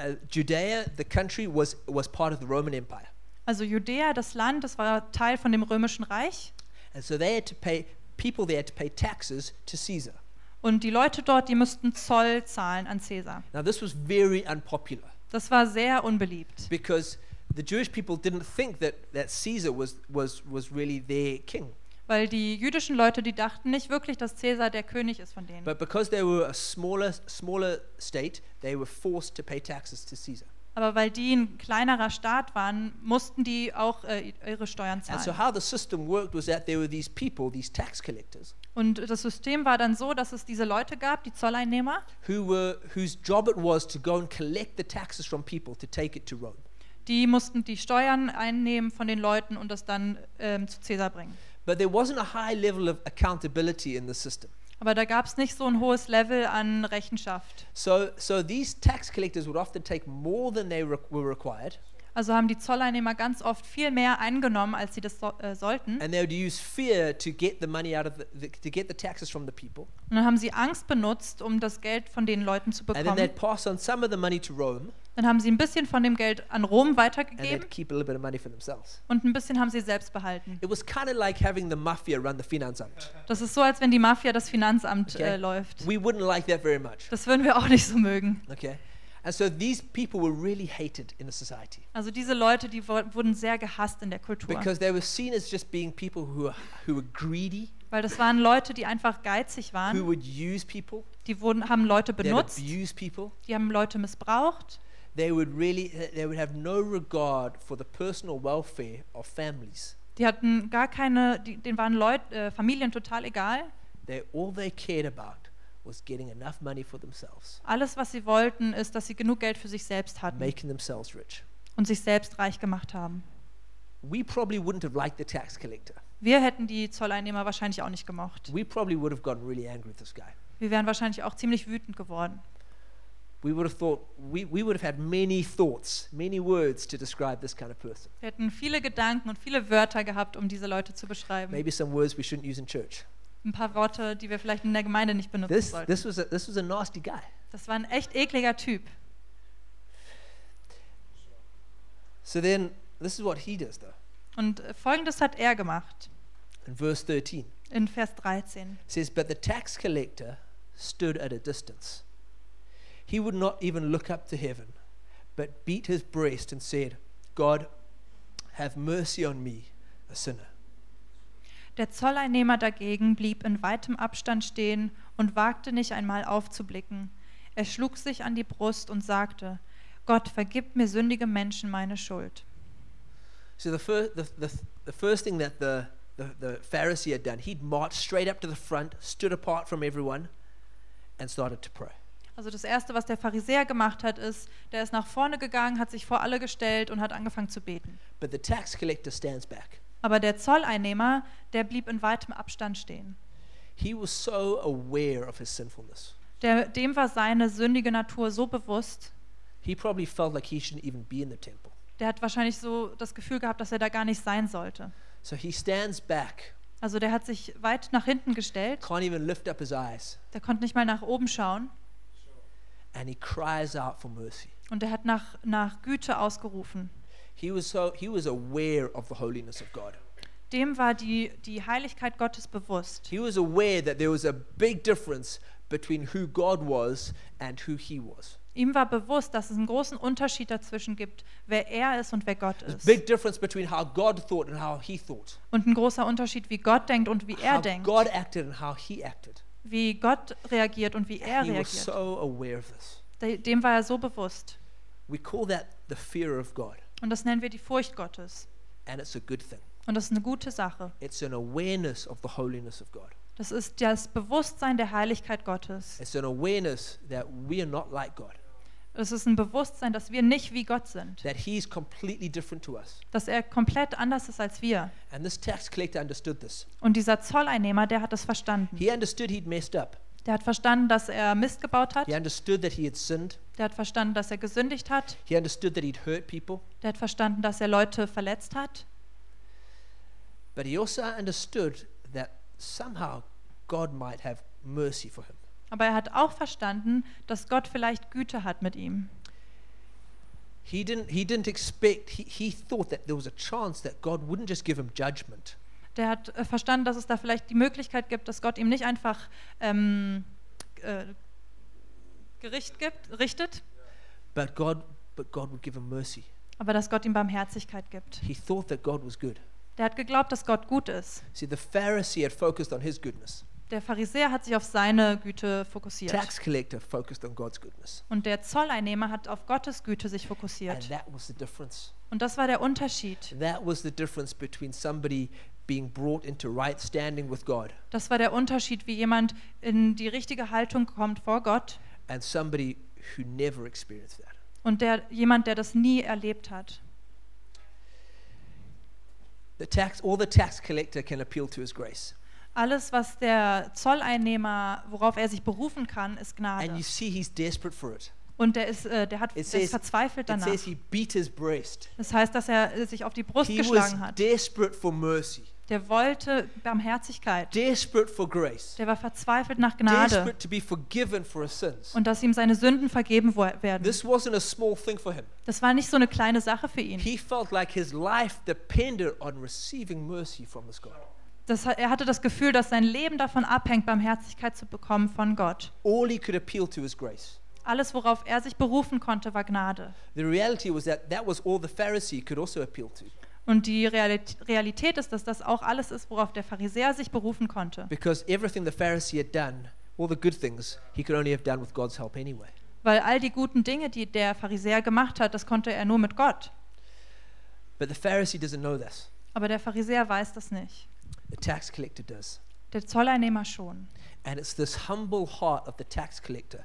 B: uh, Judea, the country, was, was part of the Roman Empire.
A: Also Judäa, das Land, das war Teil von dem römischen Reich
B: And so they had to pay, people there had to pay taxes to Caesar.
A: Und die Leute dort, die müssten Zoll zahlen an Cäsar.
B: Now, this was very unpopular
A: Das war sehr unbeliebt,
B: because the Jewish people didn't think that, that Caesar was, was, was really their king.
A: Weil die jüdischen Leute, die dachten nicht wirklich, dass Cäsar der König ist von denen.
B: But because they were a smaller, smaller state, they were forced to pay taxes to Caesar.
A: Aber weil die ein kleinerer Staat waren, mussten die auch äh, ihre Steuern
B: And so,
A: zahlen.
B: how the system worked was that there were these people, these tax collectors,
A: Und das System war dann so, dass es diese Leute gab, die Zolleinnehmer,
B: who were, whose job it was to go and collect the taxes from people to take it to Rome.
A: die mussten die Steuern einnehmen von den Leuten und das dann ähm, zu Cäsar bringen.
B: But there wasn't a high level of accountability in the system.
A: Aber da gab es nicht so ein hohes Level an Rechenschaft.
B: So, so these tax collectors would often take more than they re- were required,
A: Also haben die Zolleinnehmer ganz oft viel mehr eingenommen, als sie das so, äh, sollten.
B: and they would use fear to get the money out of the, to get the taxes from the people,
A: Und dann haben sie Angst benutzt, um das Geld von den Leuten zu
B: and then
A: bekommen.
B: they'd pass on some of the money to Rome,
A: Dann haben sie ein bisschen von dem Geld an Rom
B: and
A: weitergegeben
B: they'd keep a little bit of money for themselves.
A: und ein bisschen haben sie selbst behalten.
B: It was kind of like having the mafia run the Finanzamt.
A: Das ist so, als wenn die Mafia das Finanzamt
B: Okay.
A: äh, läuft.
B: We wouldn't like that very much.
A: Das würden wir auch nicht so mögen.
B: Okay, and so these people were really hated in the society
A: Also diese Leute, die wurden sehr gehasst in der Kultur.
B: because they were seen as just being people who were, who were greedy,
A: Weil das waren Leute, die einfach geizig
B: who
A: waren.
B: would use people,
A: Die wurden, haben Leute benutzt,
B: abuse people.
A: die haben Leute missbraucht.
B: They would really, they would have no regard for the personal welfare of families.
A: Die hatten gar keine, die, denen waren Leut, äh, Familien total egal.
B: They all they cared about was getting enough money for themselves,
A: Alles, was sie wollten, ist, dass sie genug Geld für sich selbst hatten
B: making themselves rich.
A: und sich selbst reich gemacht haben.
B: We probably wouldn't have liked the tax collector.
A: Wir hätten die Zolleinnehmer wahrscheinlich auch nicht gemocht.
B: We probably would have gotten really angry with this guy.
A: Wir wären wahrscheinlich auch ziemlich wütend geworden.
B: We would have thought, we, we would have had many thoughts, many words to describe this kind of person.
A: Wir hätten viele Gedanken und viele Wörter gehabt, um diese Leute zu beschreiben.
B: Maybe some words we shouldn't use in church.
A: Ein paar Worte, die wir vielleicht in der Gemeinde nicht benutzen
B: This,
A: sollten.
B: this, was a, this was a nasty guy.
A: Das war ein echt ekliger Typ.
B: So then, this is what he does, though.
A: Und folgendes hat er gemacht
B: In verse 13,
A: in Vers 13.
B: it says, But the tax collector stood at a distance. He would not even look up to heaven, but beat his breast and said, God, have mercy on me, a sinner.
A: Der Zolleinnehmer dagegen blieb in weitem Abstand stehen und wagte nicht einmal aufzublicken. Er schlug sich an die Brust und sagte, Gott, vergib mir sündige Menschen meine Schuld.
B: So the, fir- the, the, the first thing that the, the, the Pharisee had done, he'd marched straight up to the front, stood apart from everyone, and started to pray.
A: Also das Erste, was der Pharisäer gemacht hat, ist, der ist nach vorne gegangen, hat sich vor alle gestellt und hat angefangen zu beten.
B: But the tax collector stands back.
A: Aber der Zolleinnehmer, der blieb in weitem Abstand stehen.
B: He was so aware of his sinfulness.
A: Der, dem war seine sündige Natur so bewusst,
B: He probably felt like he shouldn't even be in the temple.
A: der hat wahrscheinlich so das Gefühl gehabt, dass er da gar nicht sein sollte.
B: So he stands back,
A: Also der hat sich weit nach hinten gestellt,
B: can't even lift up his eyes,
A: der konnte nicht mal nach oben schauen
B: and he cries out for mercy.
A: und der hat nach, nach Güte ausgerufen.
B: He was so he was aware of the holiness of God.
A: Dem war die, die Heiligkeit Gottes bewusst.
B: He was aware that there was a big difference between who God was and who he was.
A: Ihm war bewusst, dass es einen großen Unterschied dazwischen gibt, wer er ist und wer Gott
B: There's a
A: ist.
B: big difference between how God thought and how he thought.
A: Und ein großer Unterschied, wie Gott denkt und wie er
B: how
A: denkt.
B: God acted and how he acted.
A: Wie Gott reagiert und wie er reagiert.
B: so
A: Dem war er so bewusst. Und das nennen wir die Furcht Gottes.
B: and it's a good thing.
A: Und das ist eine gute Sache.
B: It's an awareness of the holiness of God.
A: Das ist das Bewusstsein der Heiligkeit Gottes.
B: It's an awareness that we are not like God,
A: Es ist ein Bewusstsein, dass wir nicht wie Gott sind.
B: that He's completely different to us.
A: Dass er komplett anders ist als wir.
B: And this tax collector understood this.
A: Und dieser Zolleinnehmer, der hat das verstanden.
B: He understood he'd messed up.
A: Der hat verstanden, dass er Mist gebaut hat.
B: He understood that he had sinned.
A: Der hat verstanden, dass er gesündigt hat.
B: He understood that he'd hurt people.
A: Der hat verstanden, dass er Leute verletzt hat.
B: But he also understood that somehow God might have mercy for him.
A: Aber er hat auch verstanden, dass Gott vielleicht Güte hat mit ihm.
B: He didn't, he didn't expect, he, he thought that there was a chance that God wouldn't just give him judgment,
A: Der hat äh, verstanden, dass es da vielleicht die Möglichkeit gibt, dass Gott ihm nicht einfach ähm, äh, Gericht gibt, richtet,
B: but God, but God would give him mercy.
A: aber dass Gott ihm Barmherzigkeit gibt.
B: He thought that God was good.
A: Der hat geglaubt, dass Gott gut ist.
B: See, the Pharisee had focused on his goodness.
A: Der Pharisäer hat sich auf seine Güte fokussiert.
B: Tax collector focused on God's goodness.
A: Und der Zolleinnehmer hat auf Gottes Güte sich
B: And
A: fokussiert.
B: that was the difference.
A: Und das war der Unterschied.
B: That was the difference between somebody being brought into right standing with God
A: Das war der Unterschied, wie jemand in die richtige Haltung kommt vor Gott
B: and somebody who never experienced that.
A: und der jemand, der das nie erlebt hat.
B: The tax, all the tax collector can appeal to is grace.
A: Alles, was der Zolleinnehmer, worauf er sich berufen kann, ist
B: And
A: Gnade.
B: you see he's desperate for it.
A: Und der ist, äh, der hat,
B: It says,
A: verzweifelt
B: it
A: danach.
B: says he beat his breast.
A: Das heißt, dass er äh, sich auf die Brust
B: He
A: geschlagen hat.
B: desperate for mercy,
A: Der wollte Barmherzigkeit.
B: desperate for grace,
A: Der war verzweifelt nach Gnade
B: desperate to be forgiven for his sins.
A: und dass ihm seine Sünden vergeben werden.
B: This wasn't a small thing for him.
A: Das war nicht so eine kleine Sache für ihn.
B: He felt like his life depended on receiving mercy from this God.
A: Das, er hatte das Gefühl, dass sein Leben davon abhängt, Barmherzigkeit zu bekommen von Gott.
B: All he could appeal to is grace.
A: Alles, worauf er sich berufen konnte, war Gnade.
B: The reality was that that was all the Pharisee could also appeal to.
A: Und die Realit- Realität ist, dass das auch alles ist, worauf der Pharisäer sich berufen konnte.
B: Because everything the Pharisee had done, all the good things, he could only have done with God's help anyway.
A: Weil all die guten Dinge, die der Pharisäer gemacht hat, das konnte er nur mit Gott.
B: But the Pharisee doesn't know this.
A: Aber der Pharisäer weiß das nicht.
B: The tax collector does.
A: Der Zolleinnehmer schon.
B: And it's this humble heart of the tax collector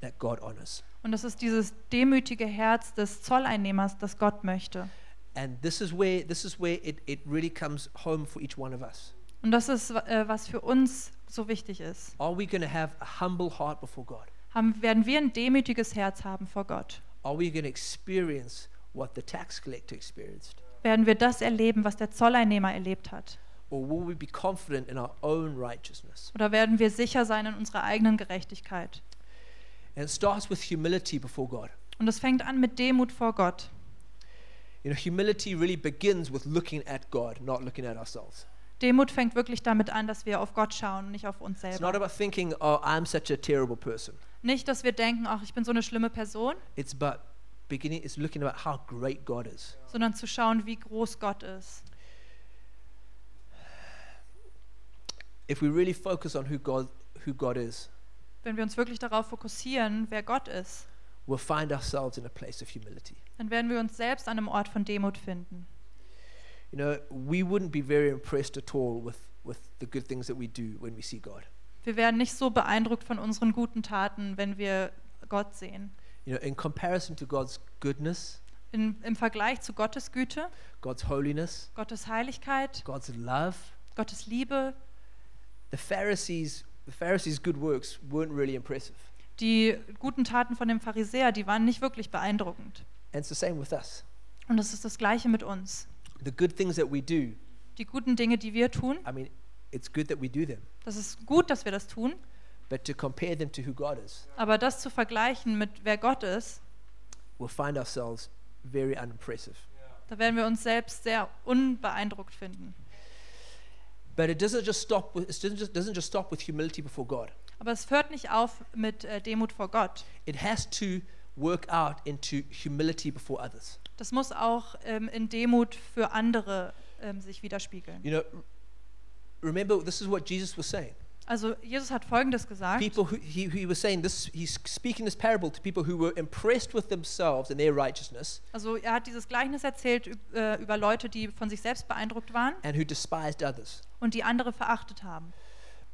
B: that God honors.
A: Und das ist dieses demütige Herz des Zolleinnehmers, das Gott möchte.
B: And this is where this is where it, it really comes home for each one of us.
A: Und das ist, äh, was für uns so wichtig ist.
B: Are we going to have a humble heart before God?
A: Haben, werden wir ein demütiges Herz haben vor Gott?
B: Are we going to experience what the tax collector experienced?
A: Werden wir das erleben, was der Zolleinnehmer erlebt hat?
B: Or will we be confident in our own righteousness?
A: Oder werden wir sicher sein in unserer eigenen Gerechtigkeit?
B: And it starts with humility before God.
A: Und es fängt an mit Demut vor Gott.
B: You know, humility really begins with looking at God, not looking at ourselves.
A: Demut fängt wirklich damit an, dass wir auf Gott schauen nicht auf uns
B: It's not
A: selber.
B: about thinking, oh, I'm such a terrible person.
A: Nicht, dass wir denken, ach, ich bin so eine schlimme Person,
B: It's about beginning, it's looking about how great God is.
A: sondern zu schauen, wie groß Gott ist.
B: If we really focus on who God, who God is,
A: Wenn wir uns wirklich darauf fokussieren, wer Gott ist,
B: we'll find ourselves in a place of humility.
A: dann werden wir uns selbst an einem Ort von Demut finden.
B: You know, we wouldn't be very impressed at all with, with the good things that we do when we see God.
A: Wir werden nicht so beeindruckt von unseren guten Taten, wenn wir Gott sehen.
B: You know, in comparison to God's goodness,
A: In, Im Vergleich zu Gottes Güte,
B: God's holiness,
A: Gottes Heiligkeit,
B: God's love,
A: Gottes Liebe,
B: the Pharisees, the Pharisees' good works weren't really impressive.
A: die guten Taten von dem Pharisäer, die waren nicht wirklich beeindruckend.
B: And it's the same with us.
A: Und es ist das Gleiche mit uns.
B: The good things that we do,
A: Die guten Dinge, die wir tun,
B: I mean, it's good that we do them,
A: das ist gut, dass wir das tun,
B: but to compare them to who God is,
A: aber das zu vergleichen mit wer Gott ist,
B: we'll find ourselves very unimpressive.
A: da werden wir uns selbst sehr unbeeindruckt finden.
B: But it doesn't just stop with, it doesn't just, doesn't just stop with humility before God.
A: Aber es hört nicht auf mit äh, Demut vor Gott.
B: It has to work out into humility before others.
A: Das muss auch ähm, in Demut für andere ähm, sich widerspiegeln.
B: You know, remember this is what Jesus was saying.
A: Also Jesus hat Folgendes gesagt.
B: People who he, he was saying this he's speaking this parable to people who were impressed with themselves and their righteousness
A: Also er hat dieses Gleichnis erzählt äh, über Leute, die von sich selbst beeindruckt waren
B: and who despised others.
A: und die andere verachtet haben.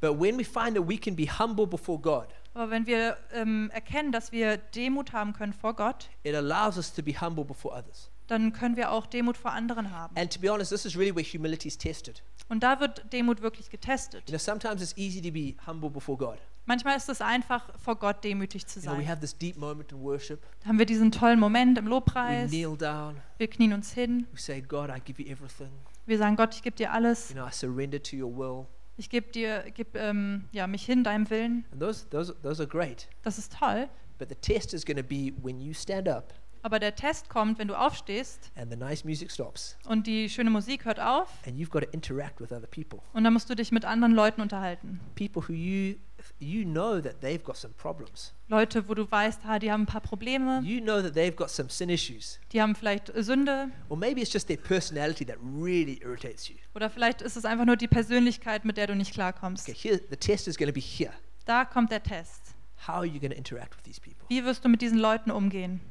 B: But when we find that we can be humble before God,
A: Aber wenn wir ähm, erkennen, dass wir Demut haben können vor Gott,
B: it allows us to be humble before others.
A: Dann können wir auch Demut vor anderen haben.
B: And to be honest, this is really where humility is tested.
A: Und da wird Demut wirklich getestet.
B: You know, sometimes it's easy to be humble before God.
A: Manchmal ist es einfach, vor Gott demütig zu
B: You know, we
A: sein.
B: have this deep moment in worship.
A: Da haben wir diesen tollen Moment im
B: We
A: Lobpreis.
B: kneel down.
A: Wir knien uns hin.
B: We say, God, I give you everything.
A: Wir sagen, Gott, ich gebe dir alles.
B: You know, I surrender to your will.
A: Ich gebe dir, geb, ähm, ja, mich hin deinem Willen.
B: And those, those, those are great.
A: Das ist toll.
B: But the test is going to be when you stand up
A: Aber der Test kommt, wenn du aufstehst
B: and the nice music stops
A: und die schöne Musik hört auf
B: and you've got to interact with other people.
A: und dann musst du dich mit anderen Leuten unterhalten.
B: People who you you know that they've got some problems.
A: Leute, wo du weißt, ha, die haben ein paar Probleme,
B: You know that they've got some sin issues.
A: die haben vielleicht Sünde
B: Or maybe it's just their personality that really irritates you.
A: oder vielleicht ist es einfach nur die Persönlichkeit, mit der du nicht klarkommst.
B: Okay, here the test is going to be here.
A: Da kommt der Test.
B: How are you going to interact with these people?
A: Wie wirst du mit diesen Leuten umgehen?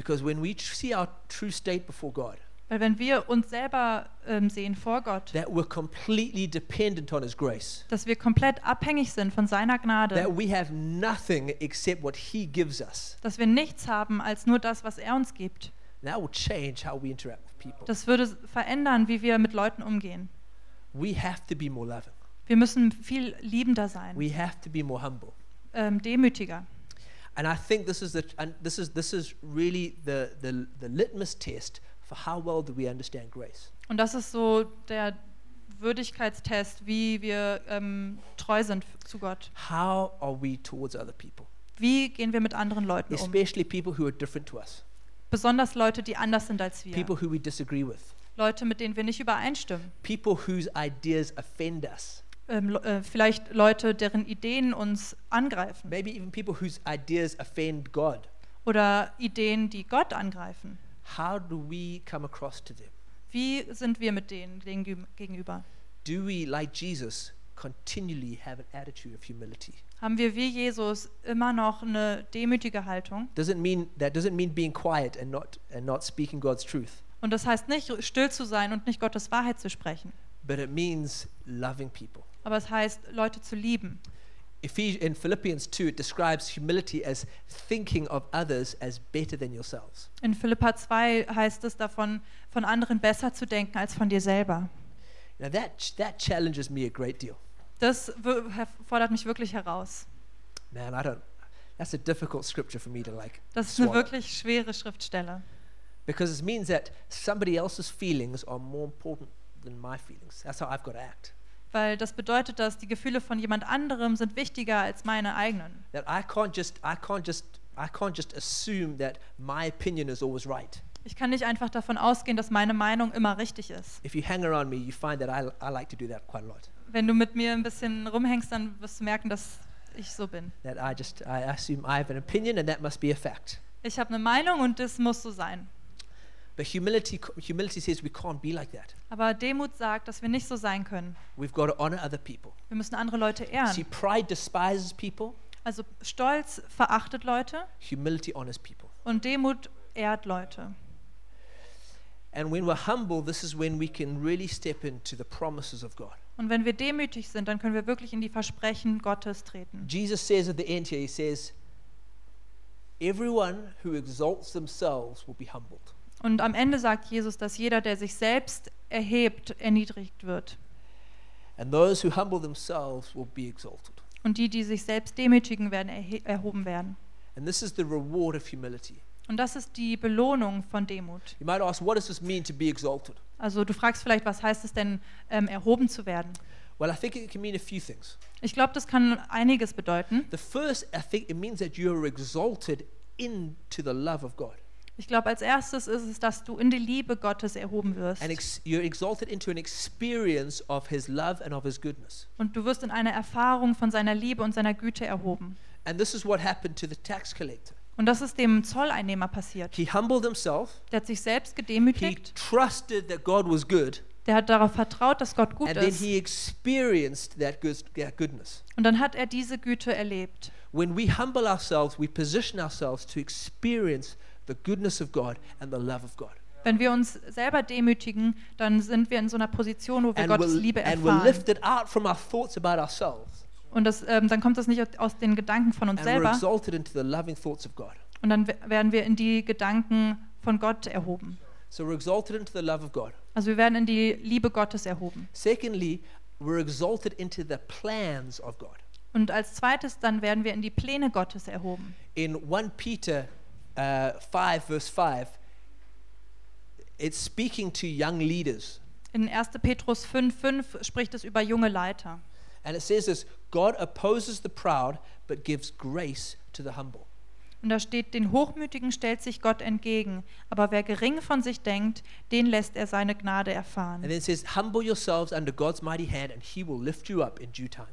B: Because when we see our true state before God,
A: Weil wenn wir uns selber ähm, sehen vor Gott,
B: that we're completely dependent on His grace,
A: dass wir komplett abhängig sind von seiner Gnade,
B: that we have nothing except what He gives us,
A: dass wir nichts haben als nur das, was er uns gibt.
B: that will change how we interact with people.
A: Das würde verändern, wie wir mit Leuten umgehen.
B: We have to be more loving.
A: Wir müssen viel liebender sein,
B: We have to be more humble.
A: ähm, demütiger.
B: And I think this is the and this is this is really the the, the litmus test for how well do we understand grace.
A: Und das ist so der Würdigkeitstest, wie wir ähm, treu sind zu Gott.
B: How are we towards other people,
A: Wie gehen wir mit anderen Leuten um?
B: especially people who are different to us,
A: Besonders Leute, die anders sind als wir.
B: people who we disagree with,
A: Leute, mit denen wir nicht übereinstimmen.
B: people whose ideas offend us,
A: Ähm, äh, vielleicht Leute, deren Ideen uns angreifen.
B: maybe even people whose ideas offend God.
A: Oder Ideen, die Gott angreifen.
B: How do we come across to them?
A: Wie sind wir mit denen gegen- gegenüber?
B: Do we, like Jesus, continually have an attitude of humility?
A: Haben wir wie Jesus immer noch eine demütige Haltung?
B: Doesn't mean that doesn't mean being quiet and not and not speaking God's truth,
A: Und das heißt nicht, still zu sein und nicht Gottes Wahrheit zu sprechen.
B: but it means loving people.
A: Aber es heißt, Leute zu lieben.
B: In Philippians 2, it describes humility as thinking of others as better than yourselves.
A: In Philippa 2 heißt es davon, von anderen besser zu denken als von dir selber.
B: Now that that challenges me a great deal.
A: Das fordert mich wirklich heraus.
B: Man, I don't. That's a difficult scripture for me to like
A: Das ist eine wirklich schwere Schriftstelle.
B: because it means that somebody else's feelings are more important than my feelings. That's how I've got to act.
A: Weil das bedeutet, dass die Gefühle von jemand anderem sind wichtiger als meine eigenen.
B: That I can't just I can't just I can't just assume that my opinion is always right.
A: Ich kann nicht einfach davon ausgehen, dass meine Meinung immer richtig ist.
B: If you hang around me, you find that I, I like to do that quite a lot.
A: Wenn du mit mir ein bisschen rumhängst, dann wirst du merken, dass ich so bin.
B: That I just I assume I have an opinion and that must be a fact.
A: Ich habe eine Meinung und das muss so sein.
B: But humility humility says we can't be like that.
A: Aber Demut sagt, dass wir nicht so sein können.
B: We've got to honor other people.
A: Wir müssen andere Leute
B: See,
A: ehren.
B: pride despises people.
A: Also Stolz verachtet Leute
B: Humility honors people.
A: und Demut ehrt Leute.
B: And when we're humble, this is when we can really step into the promises of God.
A: Und wenn wir demütig sind, dann können wir wirklich in die Versprechen Gottes treten.
B: Jesus says at the end here, he says, Everyone who exalts themselves will be humbled.
A: Und am Ende sagt Jesus, dass jeder, der sich selbst erhebt, erniedrigt wird.
B: And those who humble themselves will be exalted.
A: Und die, die sich selbst demütigen, werden erhoben werden.
B: And this is the reward of humility.
A: Und das ist die Belohnung von Demut.
B: You might ask, what does this mean to be exalted?
A: Also du fragst vielleicht, was heißt es denn, ähm, erhoben zu werden?
B: Well, I think it can mean a few things.
A: Ich glaube, das kann einiges bedeuten.
B: The first, I think it means that you are exalted into the love of God.
A: Ich glaube, als erstes ist es, dass du in die Liebe Gottes erhoben wirst.
B: And ex- you're exalted into an experience of his love and of his goodness.
A: Und du wirst in eine Erfahrung von seiner Liebe und seiner Güte erhoben.
B: And this is what happened to the tax collector.
A: Und das ist dem Zolleinnehmer passiert.
B: He humbled himself.
A: Der hat sich selbst
B: He
A: gedemütigt.
B: trusted that God was good.
A: Der hat darauf vertraut, dass Gott gut
B: and then
A: ist.
B: he experienced that, good, that goodness.
A: Und dann hat er diese Güte erlebt.
B: When we humble ourselves, we position ourselves to experience the goodness of God and the love of God.
A: Wenn wir uns selber demütigen, dann sind wir in so einer Position, wo wir
B: And
A: Gottes
B: we're,
A: Liebe
B: and we're
A: erfahren.
B: lifted out from our thoughts about ourselves.
A: Und das, ähm, dann kommt das nicht aus den Gedanken von uns
B: And we're
A: selber,
B: exalted into the loving thoughts of God.
A: und dann we- werden wir in die Gedanken von Gott erhoben.
B: So we're exalted into the love of God.
A: Also wir werden in die Liebe Gottes erhoben.
B: Secondly, we're exalted into the plans of God.
A: Und als zweites dann werden wir in die Pläne Gottes erhoben.
B: In 1 Peter uh, 5, verse 5, it's speaking to young leaders.
A: In 1. Petrus 5,5 spricht es über junge Leiter.
B: And it says this God opposes the proud, but gives grace to the humble.
A: Und da steht, den Hochmütigen stellt sich Gott entgegen, aber wer gering von sich denkt, den lässt er seine Gnade
B: And
A: erfahren.
B: then it says, Humble yourselves under God's mighty hand, and he will lift you up in due time.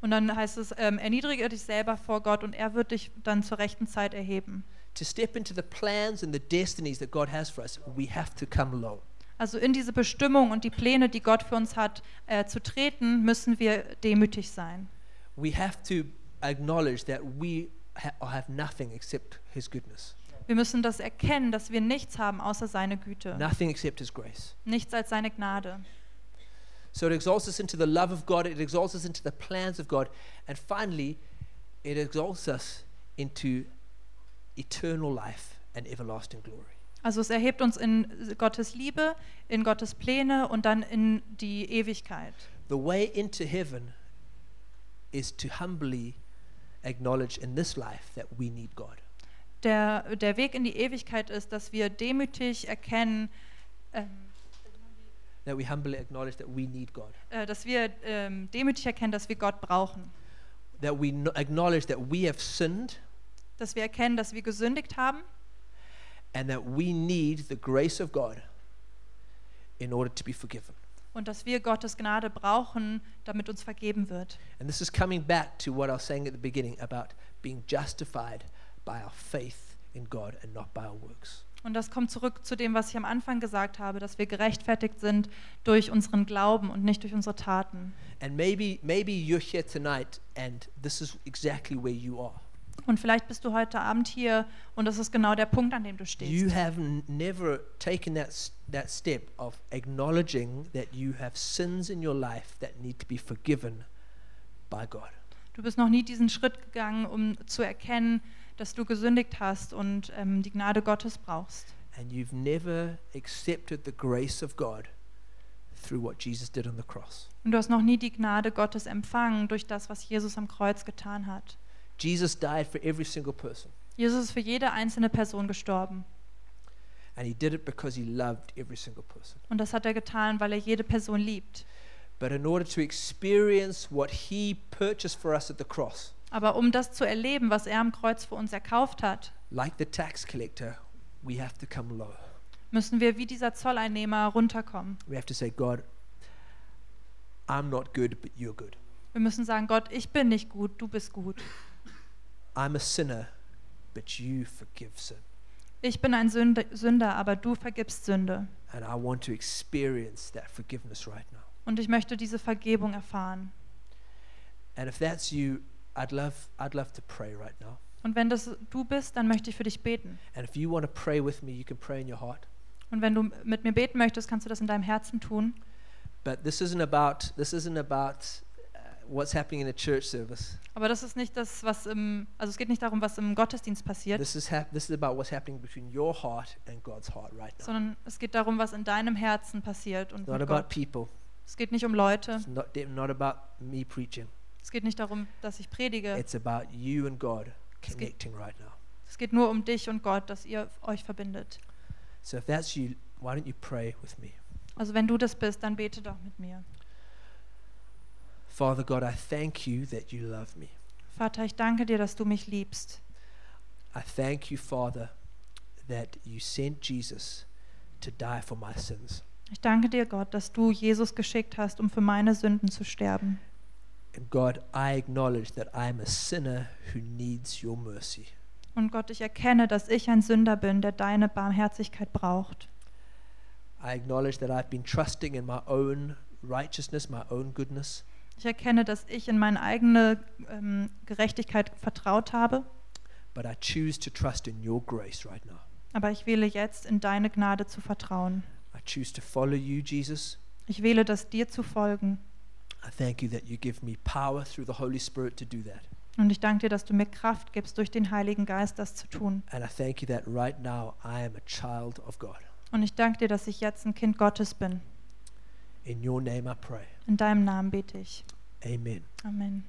A: Und dann heißt es, ähm, erniedrige dich selber vor Gott und er wird dich dann zur rechten Zeit erheben.
B: To step into the plans and the destinies that God has for us, we have to come low.
A: Also in diese Bestimmung und die Pläne, die Gott für uns hat, äh, zu treten, müssen wir demütig sein.
B: We have to acknowledge that we ha- have nothing except His goodness,
A: Wir müssen das erkennen, dass wir nichts haben außer seine Güte,
B: nothing except His grace.
A: nichts als seine Gnade.
B: So it exalts us into the love of God, it exalts us into the plans of God, and finally, it exalts us into eternal life and everlasting glory.
A: Also es erhebt uns in Gottes Liebe, in Gottes Pläne und dann in die Ewigkeit.
B: The way into heaven is to humbly acknowledge in this life that we need God.
A: Der, der Weg in die Ewigkeit ist, dass wir demütig erkennen, ähm,
B: That we humbly acknowledge that we need God.
A: äh, dass wir ähm, demütig erkennen, dass wir Gott brauchen.
B: That we kno- acknowledge that we have sinned
A: Dass wir erkennen, dass wir gesündigt haben
B: and that we need the grace of God in order to be forgiven.
A: und dass wir Gottes Gnade brauchen, damit uns vergeben wird.
B: And this is coming back to what I was saying at the beginning about being justified by our faith in God and not by our works.
A: Und das kommt zurück zu dem, was ich am Anfang gesagt habe, dass wir gerechtfertigt sind durch unseren Glauben und nicht durch unsere Taten.
B: And maybe maybe you're here tonight and this is exactly where you are.
A: Und vielleicht bist du heute Abend hier und das ist genau der Punkt, an dem du
B: You
A: stehst.
B: have n- never taken that that step of acknowledging that you have sins in your life that need to be forgiven by God.
A: Du bist noch nie diesen Schritt gegangen, um zu erkennen, dass du gesündigt hast und ähm, die Gnade Gottes brauchst.
B: And you've never accepted the grace of God through what Jesus did on the cross.
A: Und du hast noch nie die Gnade Gottes empfangen durch das, was Jesus am Kreuz getan hat.
B: Jesus died for every single person.
A: Jesus ist für jede einzelne Person gestorben.
B: And he did it because he loved every single person.
A: Und das hat er getan, weil er jede Person liebt.
B: But in order to experience what he purchased for us at the cross,
A: Aber um das zu erleben, was er am Kreuz für uns erkauft hat,
B: like the tax collector, we have to come low.
A: müssen wir wie dieser Zolleinnehmer runterkommen.
B: We have to say, God, I'm not good, but you're good.
A: Wir müssen sagen, Gott, ich bin nicht gut, du bist gut.
B: I'm a sinner, but you forgive sin.
A: Ich bin ein Sünde, Sünder, aber du vergibst Sünde.
B: And I want to experience that forgiveness right now.
A: Und ich möchte diese Vergebung erfahren.
B: And if that's you, I'd love, I'd love to pray right now.
A: Und wenn das du bist, dann möchte ich für dich beten.
B: And if you want to pray with me, you can pray in your heart.
A: Und wenn du mit mir beten möchtest, kannst du das in deinem Herzen tun.
B: But this isn't about this isn't about what's happening in a church service.
A: Aber das ist nicht das, was im, also es geht nicht darum, was im Gottesdienst passiert,
B: This is this is about what's happening between your heart and God's heart right now.
A: sondern es geht darum, was in deinem Herzen passiert und
B: It's not about
A: Gott.
B: people.
A: Es geht nicht um Leute.
B: It's not not about me preaching.
A: Es geht nicht darum, dass ich predige.
B: It's about you and God
A: geht-
B: connecting right now.
A: Es geht nur um dich und Gott, dass ihr euch verbindet.
B: So if that's you, why don't you pray with me?
A: Also wenn du das bist, dann bete doch mit mir.
B: Father God, I thank you that you love me.
A: Vater, ich danke dir, dass du mich liebst.
B: I thank you, Father, that you sent Jesus to die for my sins.
A: Ich danke dir, Gott, dass du Jesus geschickt hast, um für meine Sünden zu sterben.
B: And God, I acknowledge that I am a sinner who needs your mercy.
A: Und Gott, ich erkenne, dass ich ein Sünder bin, der deine Barmherzigkeit braucht.
B: I acknowledge that I've been trusting in my own righteousness, my own goodness,
A: Ich erkenne, dass ich in meine eigene ähm, Gerechtigkeit vertraut habe,
B: but I choose to trust in your grace right now.
A: aber ich wähle jetzt, in deine Gnade zu vertrauen.
B: I choose to follow you, Jesus.
A: Ich wähle das, dir zu folgen.
B: I thank you that you give me power through the Holy Spirit to do that.
A: Und ich danke dir, dass du mir Kraft gibst, durch den Heiligen Geist das zu tun.
B: And I thank you that right now I am a child of God.
A: Und ich danke dir, dass ich jetzt ein Kind Gottes bin.
B: In your name I pray.
A: In deinem Namen bete ich.
B: Amen.
A: Amen.